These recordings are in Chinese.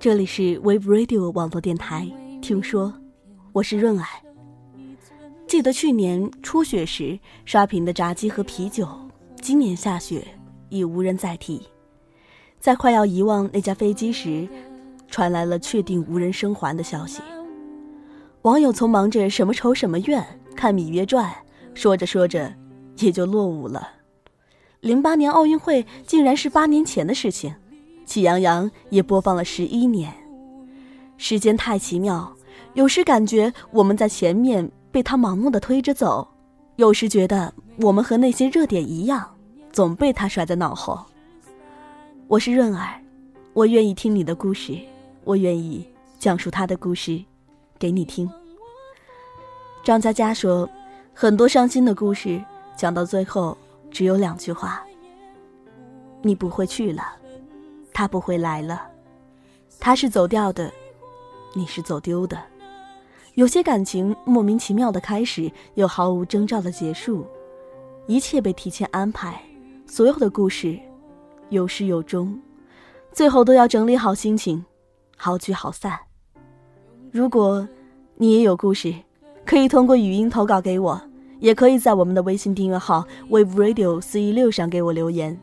这里是 Wave Radio 网络电台。听说，我是润儿。记得去年初雪时刷屏的炸鸡和啤酒，今年下雪已无人再提。在快要遗忘那架飞机时，传来了确定无人生还的消息。网友从忙着什么仇什么怨看《芈月传》，说着说着也就落伍了。零八年奥运会竟然是八年前的事情。喜羊羊也播放了十一年，时间太奇妙，有时感觉我们在前面被他盲目的推着走，有时觉得我们和那些热点一样，总被他甩在脑后。我是润儿，我愿意听你的故事，我愿意讲述他的故事，给你听。张嘉佳说，很多伤心的故事讲到最后只有两句话：你不会去了。他不会来了，他是走掉的，你是走丢的。有些感情莫名其妙的开始，又毫无征兆的结束，一切被提前安排，所有的故事有始有终，最后都要整理好心情，好聚好散。如果你也有故事，可以通过语音投稿给我，也可以在我们的微信订阅号 Wave Radio 四一六上给我留言。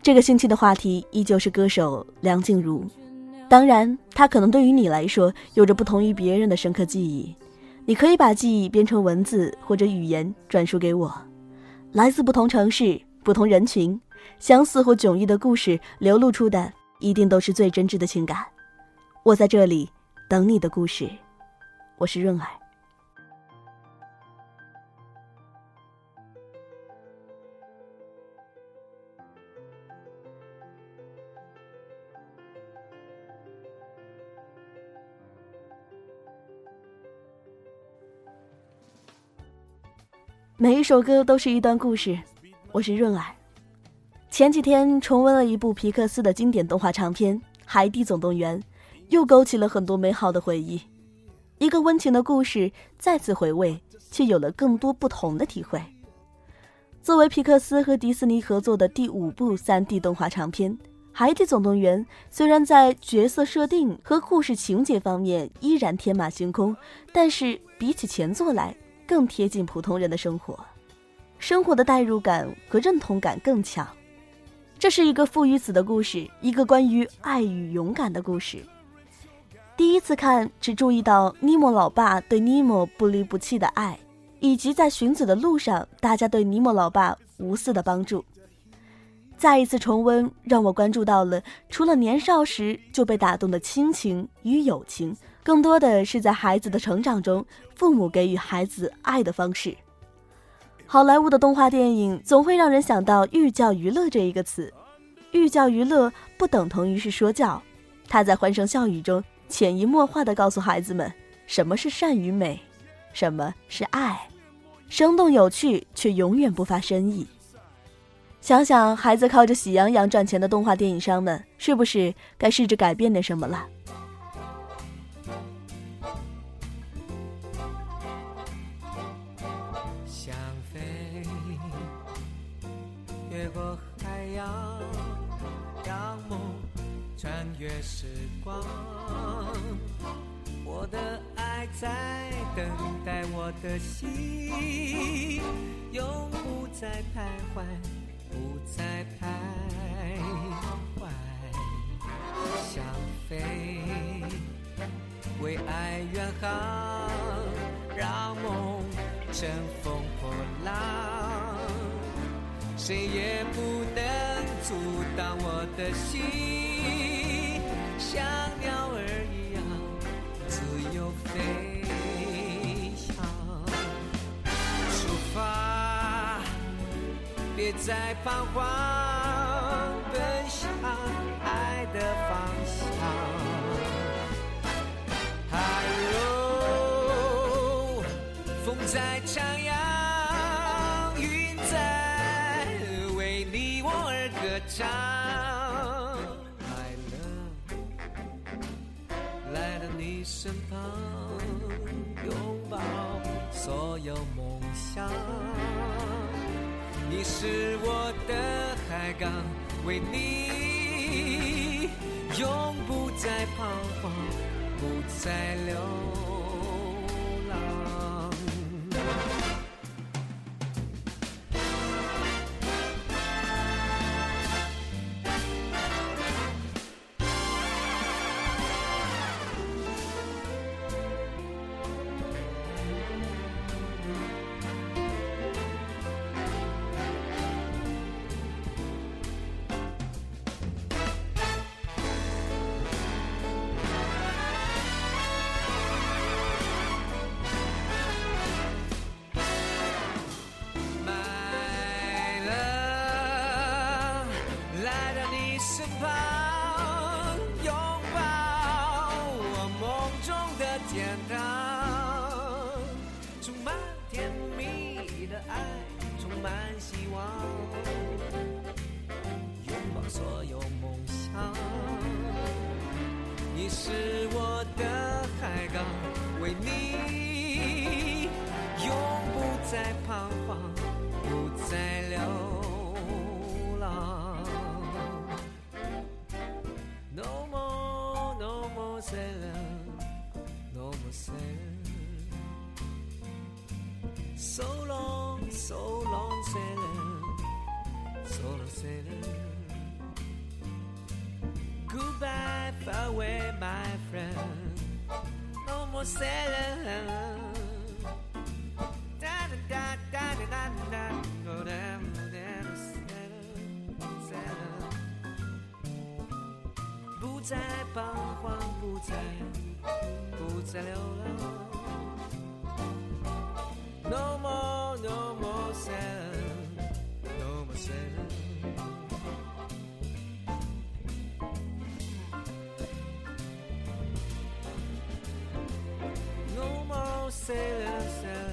这个星期的话题依旧是歌手梁静茹，当然，她可能对于你来说有着不同于别人的深刻记忆。你可以把记忆编成文字或者语言转述给我。来自不同城市、不同人群，相似或迥异的故事流露出的一定都是最真挚的情感。我在这里等你的故事。我是润儿。每一首歌都是一段故事，我是润儿。前几天重温了一部皮克斯的经典动画长片《海底总动员》，又勾起了很多美好的回忆。一个温情的故事，再次回味，却有了更多不同的体会。作为皮克斯和迪士尼合作的第五部 3D 动画长片，《海底总动员》虽然在角色设定和故事情节方面依然天马行空，但是比起前作来，更贴近普通人的生活，生活的代入感和认同感更强。这是一个父与子的故事，一个关于爱与勇敢的故事。第一次看，只注意到尼莫老爸对尼莫不离不弃的爱，以及在寻子的路上，大家对尼莫老爸无私的帮助。再一次重温，让我关注到了除了年少时就被打动的亲情与友情。更多的是在孩子的成长中，父母给予孩子爱的方式。好莱坞的动画电影总会让人想到“寓教于乐”这一个词，“寓教于乐”不等同于是说教，他在欢声笑语中潜移默化地告诉孩子们什么是善与美，什么是爱，生动有趣却永远不乏深意。想想孩子靠着喜羊羊赚钱的动画电影商们，是不是该试着改变点什么了？想飞，越过海洋，让梦穿越时光，我的爱在等待我的心，永不再徘徊，在徘徊。想飞，为爱远航，让梦乘风破浪，谁也不能阻挡我的心。像鸟儿一样自由飞在彷徨，奔向爱的方向。哈喽，风在徜徉，云在为你我而歌唱。快乐来到你身旁拥抱所有梦想，你是我的海港，为你永不再彷徨，不再流浪。的天 So long, so long sailing, so long sailing. Goodbye, farewell, my friend. No more sailing. Da da da da da da da. Go down, down, sailing, sailing. 不再彷徨，不再不再流浪。 sailors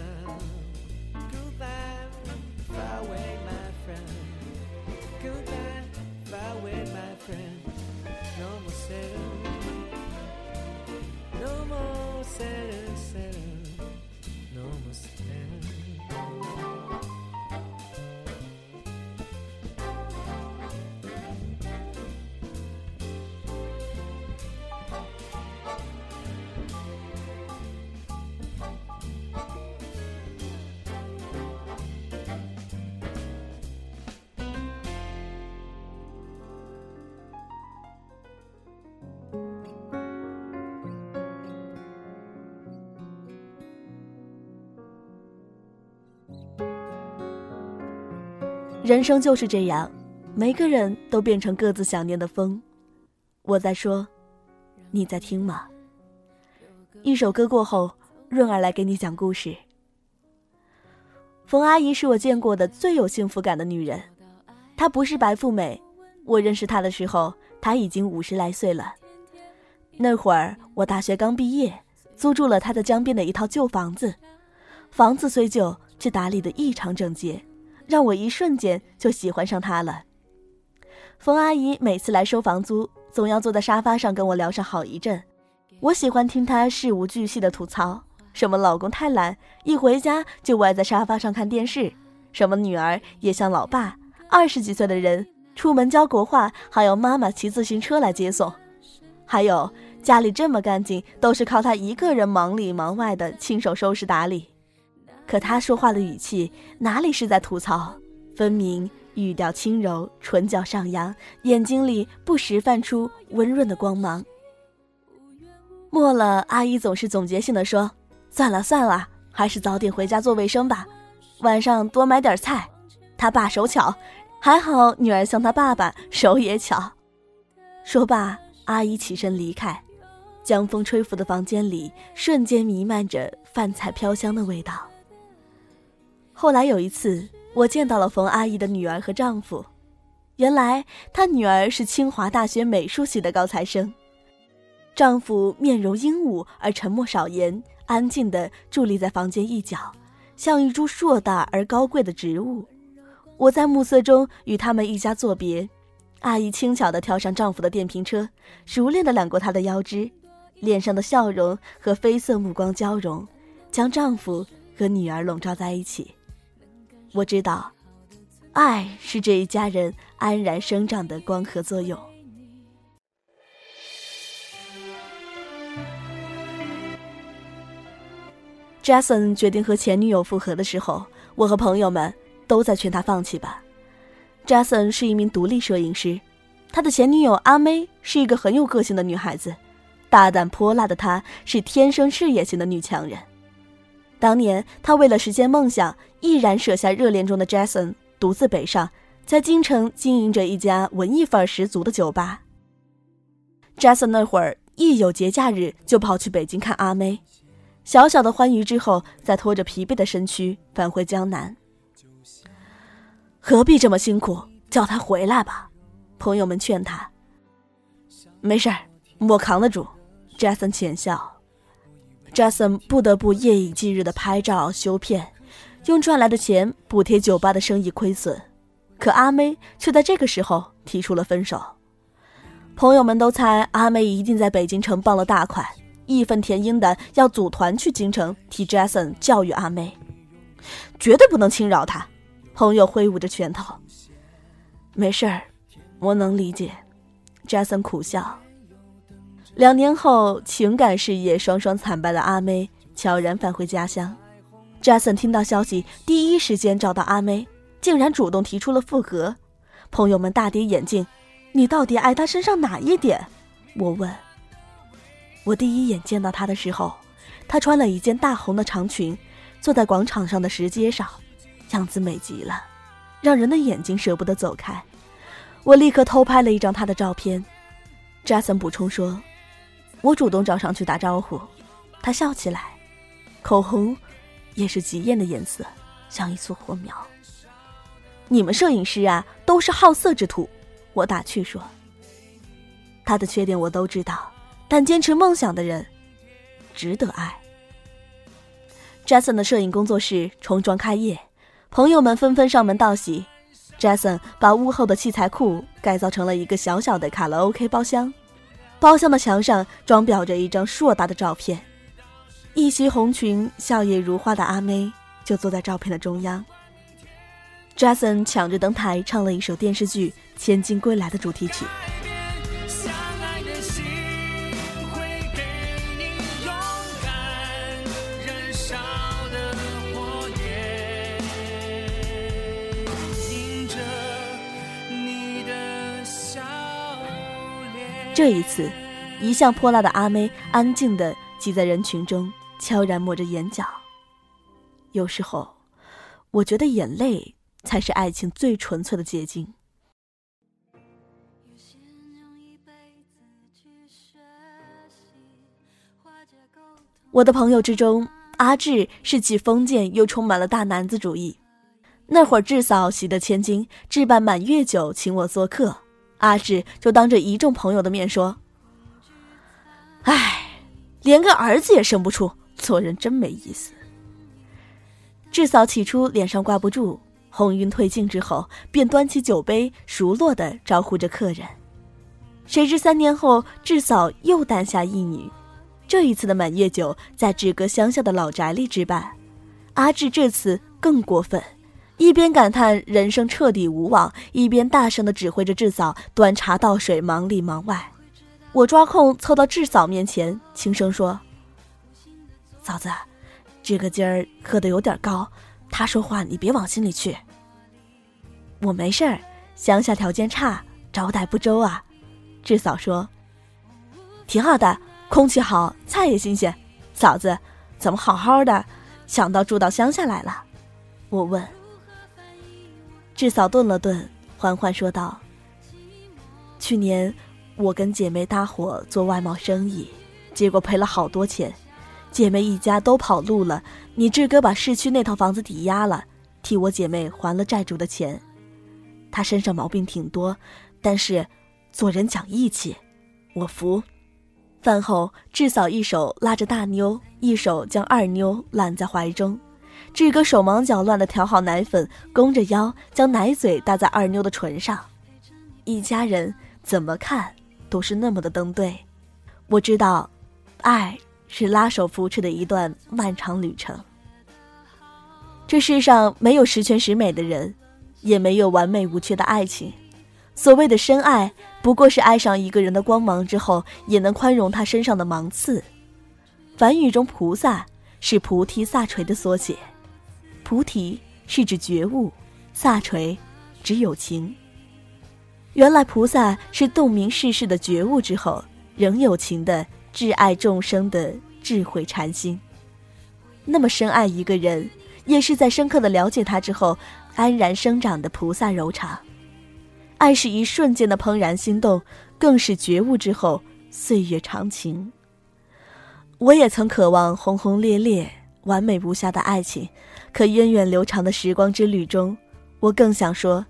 人生就是这样，每个人都变成各自想念的风。我在说，你在听吗？一首歌过后，润儿来给你讲故事。冯阿姨是我见过的最有幸福感的女人，她不是白富美，我认识她的时候，她已经五十来岁了。那会儿我大学刚毕业，租住了她在江边的一套旧房子，房子虽旧，却打理得异常整洁。让我一瞬间就喜欢上他了。冯阿姨每次来收房租，总要坐在沙发上跟我聊上好一阵。我喜欢听她事无巨细的吐槽，什么老公太懒，一回家就歪在沙发上看电视；什么女儿也像老爸，二十几岁的人出门教国画还要妈妈骑自行车来接送；还有家里这么干净，都是靠她一个人忙里忙外的亲手收拾打理。可他说话的语气哪里是在吐槽，分明语调轻柔，唇角上扬，眼睛里不时泛出温润的光芒。末了，阿姨总是总结性的说：“算了算了，还是早点回家做卫生吧，晚上多买点菜。”他爸手巧，还好女儿像他爸爸手也巧。说罢，阿姨起身离开，江风吹拂的房间里瞬间弥漫着饭菜飘香的味道。后来有一次，我见到了冯阿姨的女儿和丈夫。原来她女儿是清华大学美术系的高材生，丈夫面容英武而沉默少言，安静地伫立在房间一角，像一株硕大而高贵的植物。我在暮色中与他们一家作别，阿姨轻巧地跳上丈夫的电瓶车，熟练地揽过他的腰肢，脸上的笑容和绯色目光交融，将丈夫和女儿笼罩在一起。我知道爱是这一家人安然生长的光合作用。Jason 决定和前女友复合的时候我和朋友们都在劝他放弃吧。Jason 是一名独立摄影师他的前女友阿妹是一个很有个性的女孩子大胆泼辣的她是天生事业型的女强人。当年他为了实现梦想，毅然舍下热恋中的 Jason，独自北上，在京城经营着一家文艺范儿十足的酒吧。Jason 那会儿一有节假日就跑去北京看阿妹。小小的欢愉之后，再拖着疲惫的身躯返回江南。何必这么辛苦？叫他回来吧。朋友们劝他。没事儿，我扛得住。Jason 浅笑。Jason 不得不夜以继日的拍照修片，用赚来的钱补贴酒吧的生意亏损。可阿妹却在这个时候提出了分手。朋友们都猜阿妹一定在北京城傍了大款。义愤填膺的要组团去京城替 Jason 教育阿妹，绝对不能轻饶他。朋友挥舞着拳头，没事儿，我能理解。Jason 苦笑。两年后，情感事业双双惨败的阿妹悄然返回家乡。Jason 听到消息，第一时间找到阿妹，竟然主动提出了复合。朋友们大跌眼镜：“你到底爱他身上哪一点？”我问。我第一眼见到她的时候，她穿了一件大红的长裙，坐在广场上的石阶上，样子美极了，让人的眼睛舍不得走开。我立刻偷拍了一张她的照片。Jason 补充说：“我主动找上去打招呼，他笑起来，口红也是极艳的颜色，像一簇火苗。”你们摄影师啊，都是好色之徒，我打趣说。他的缺点我都知道。但坚持梦想的人，值得爱。Jason 的摄影工作室重装开业，朋友们纷纷上门道喜。Jason 把屋后的器材库改造成了一个小小的卡拉 OK 包厢，包厢的墙上装裱着一张硕大的照片，一袭红裙、笑靥如花的阿妹就坐在照片的中央。Jason 抢着登台唱了一首电视剧《千金归来》的主题曲。这一次，一向泼辣的阿妹安静地挤在人群中，悄然抹着眼角。有时候，我觉得眼泪才是爱情最纯粹的结晶。我的朋友之中，阿志是既封建又充满了大男子主义。那会儿，志嫂喜得千金，置办满月酒请我做客。阿志就当着一众朋友的面说：“哎，连个儿子也生不出，做人真没意思。”志嫂起初脸上挂不住，红晕褪尽之后，便端起酒杯，熟络的招呼着客人。谁知三年后，志嫂又诞下一女，这一次的满月酒在志哥乡下的老宅里置办。阿志这次更过分。一边感叹人生彻底无望，一边大声的指挥着智嫂端茶倒水，忙里忙外。我抓空凑到智嫂面前，轻声说：“嫂子，这个今儿喝的有点高，他说话你别往心里去。”我没事儿，乡下条件差，招待不周啊。智嫂说：“挺好的，空气好，菜也新鲜。嫂子，怎么好好的，想到住到乡下来了？”我问。志嫂顿了顿，缓缓说道：“去年我跟姐妹搭伙做外贸生意，结果赔了好多钱，姐妹一家都跑路了。你志哥把市区那套房子抵押了，替我姐妹还了债主的钱。他身上毛病挺多，但是做人讲义气，我服。”饭后，志嫂一手拉着大妞，一手将二妞揽在怀中。志哥手忙脚乱地调好奶粉，弓着腰将奶嘴搭在二妞的唇上，一家人怎么看都是那么的登对。我知道，爱是拉手扶持的一段漫长旅程。这世上没有十全十美的人，也没有完美无缺的爱情。所谓的深爱，不过是爱上一个人的光芒之后，也能宽容他身上的芒刺。梵语中菩萨。是菩提萨垂的缩写。菩提是指觉悟，萨垂指有情。原来菩萨是洞明世事的觉悟之后，仍有情的挚爱众生的智慧禅心。那么深爱一个人，也是在深刻的了解他之后，安然生长的菩萨柔肠。爱是一瞬间的怦然心动，更是觉悟之后岁月长情。我也曾渴望轰轰烈烈、完美无瑕的爱情，可源远流长的时光之旅中，我更想说：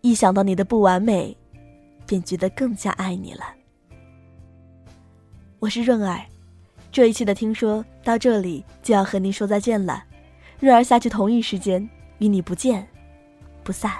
一想到你的不完美，便觉得更加爱你了。我是润儿，这一期的听说到这里就要和您说再见了。润儿下去同一时间与你不见不散。